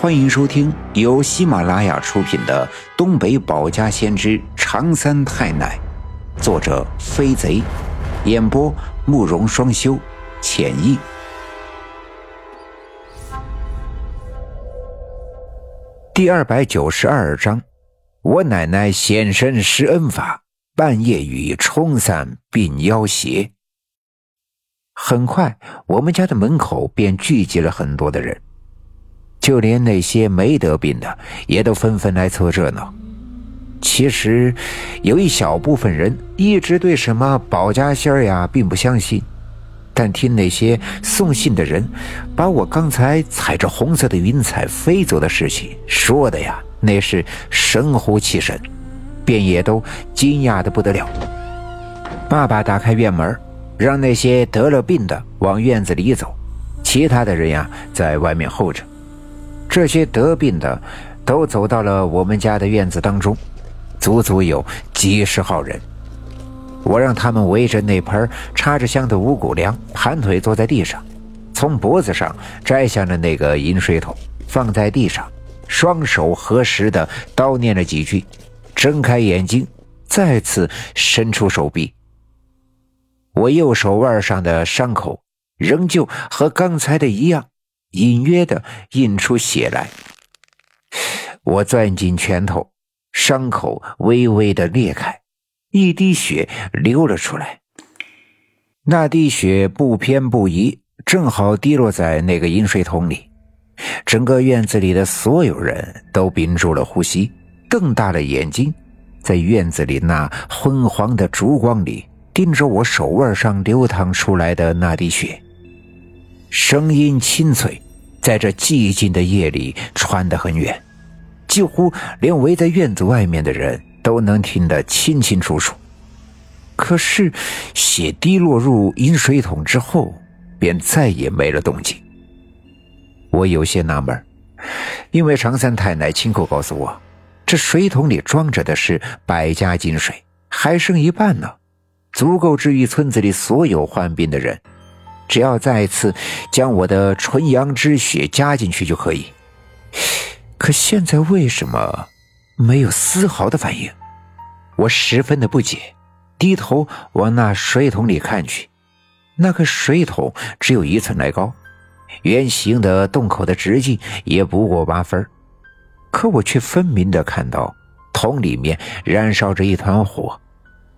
欢迎收听由喜马拉雅出品的《东北保家先知长三太奶》，作者飞贼，演播慕容双修，浅意。第二百九十二章，我奶奶现身施恩法，半夜雨冲散病妖邪。很快，我们家的门口便聚集了很多的人。就连那些没得病的，也都纷纷来凑热闹。其实，有一小部分人一直对什么保家仙儿呀并不相信，但听那些送信的人把我刚才踩着红色的云彩飞走的事情说的呀，那是神乎其神，便也都惊讶的不得了。爸爸打开院门，让那些得了病的往院子里走，其他的人呀在外面候着。这些得病的都走到了我们家的院子当中，足足有几十号人。我让他们围着那盆插着香的五谷粮，盘腿坐在地上，从脖子上摘下了那个饮水桶，放在地上，双手合十的叨念了几句，睁开眼睛，再次伸出手臂。我右手腕上的伤口仍旧和刚才的一样。隐约的印出血来，我攥紧拳头，伤口微微的裂开，一滴血流了出来。那滴血不偏不倚，正好滴落在那个饮水桶里。整个院子里的所有人都屏住了呼吸，瞪大了眼睛，在院子里那昏黄的烛光里盯着我手腕上流淌出来的那滴血。声音清脆，在这寂静的夜里传得很远，几乎连围在院子外面的人都能听得清清楚楚。可是，血滴落入饮水桶之后，便再也没了动静。我有些纳闷，因为常三太奶亲口告诉我，这水桶里装着的是百家金水，还剩一半呢，足够治愈村子里所有患病的人。只要再次将我的纯阳之血加进去就可以。可现在为什么没有丝毫的反应？我十分的不解，低头往那水桶里看去。那个水桶只有一寸来高，圆形的洞口的直径也不过八分，可我却分明的看到桶里面燃烧着一团火，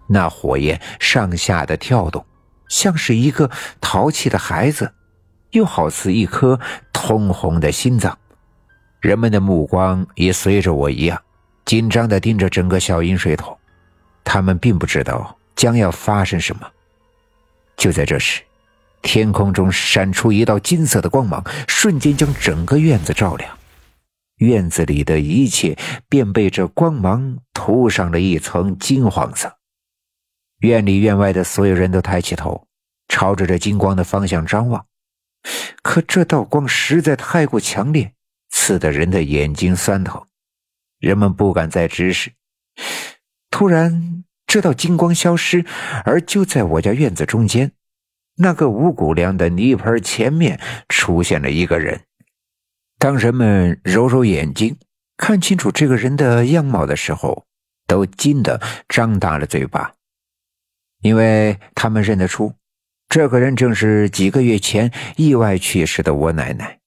那火焰上下的跳动。像是一个淘气的孩子，又好似一颗通红的心脏。人们的目光也随着我一样，紧张的盯着整个小饮水桶。他们并不知道将要发生什么。就在这时，天空中闪出一道金色的光芒，瞬间将整个院子照亮。院子里的一切便被这光芒涂上了一层金黄色。院里院外的所有人都抬起头，朝着这金光的方向张望。可这道光实在太过强烈，刺得人的眼睛酸疼。人们不敢再直视。突然，这道金光消失，而就在我家院子中间，那个五谷粮的泥盆前面出现了一个人。当人们揉揉眼睛，看清楚这个人的样貌的时候，都惊得张大了嘴巴。因为他们认得出，这个人正是几个月前意外去世的我奶奶。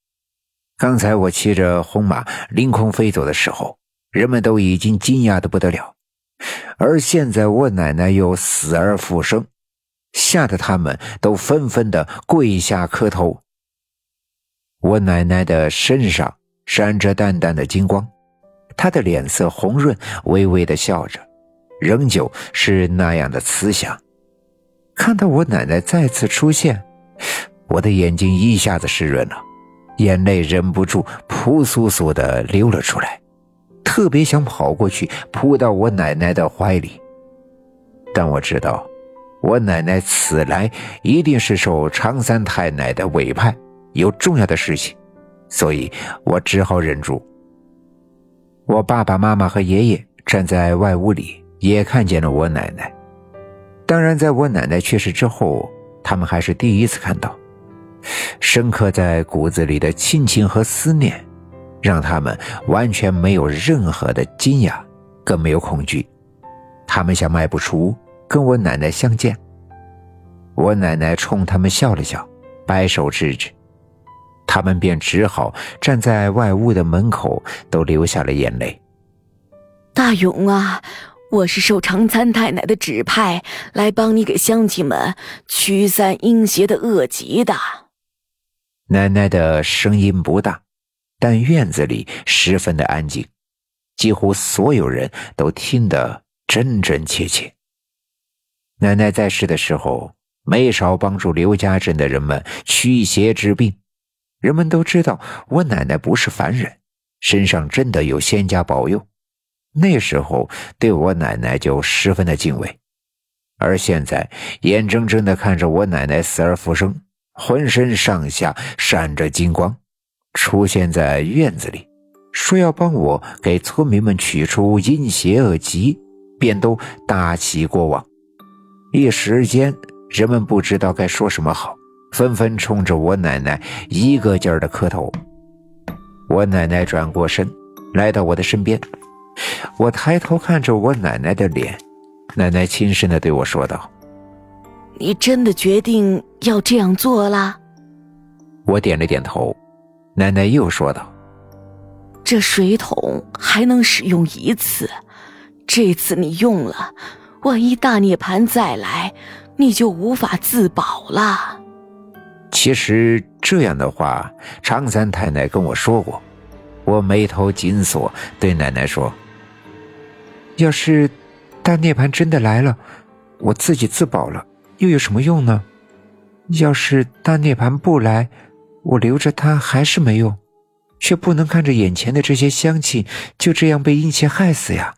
刚才我骑着红马凌空飞走的时候，人们都已经惊讶的不得了，而现在我奶奶又死而复生，吓得他们都纷纷的跪下磕头。我奶奶的身上闪着淡淡的金光，她的脸色红润，微微的笑着。仍旧是那样的慈祥。看到我奶奶再次出现，我的眼睛一下子湿润了，眼泪忍不住扑簌簌的流了出来，特别想跑过去扑到我奶奶的怀里。但我知道，我奶奶此来一定是受常三太奶的委派，有重要的事情，所以我只好忍住。我爸爸妈妈和爷爷站在外屋里。也看见了我奶奶，当然，在我奶奶去世之后，他们还是第一次看到，深刻在骨子里的亲情和思念，让他们完全没有任何的惊讶，更没有恐惧。他们想迈步出，跟我奶奶相见。我奶奶冲他们笑了笑，摆手制止。他们便只好站在外屋的门口，都流下了眼泪。大勇啊，我是受常三太奶的指派，来帮你给乡亲们驱散阴邪的恶疾的。奶奶的声音不大，但院子里十分的安静，几乎所有人都听得真真切切。奶奶在世的时候，没少帮助刘家镇的人们驱邪治病。人们都知道我奶奶不是凡人，身上真的有仙家保佑。那时候对我奶奶就十分的敬畏，而现在眼睁睁的看着我奶奶死而复生，浑身上下闪着金光，出现在院子里，说要帮我给村民们取出阴邪恶疾，便都大喜过望。一时间，人们不知道该说什么好。纷纷冲着我奶奶一个劲儿的磕头。我奶奶转过身，来到我的身边。我抬头看着我奶奶的脸，奶奶轻声的对我说道：“你真的决定要这样做啦？”我点了点头。奶奶又说道：“这水桶还能使用一次，这次你用了，万一大涅槃再来，你就无法自保了。”其实这样的话，常三太奶跟我说过。我眉头紧锁，对奶奶说：“要是大涅槃真的来了，我自己自保了，又有什么用呢？要是大涅槃不来，我留着它还是没用，却不能看着眼前的这些乡亲就这样被阴气害死呀。”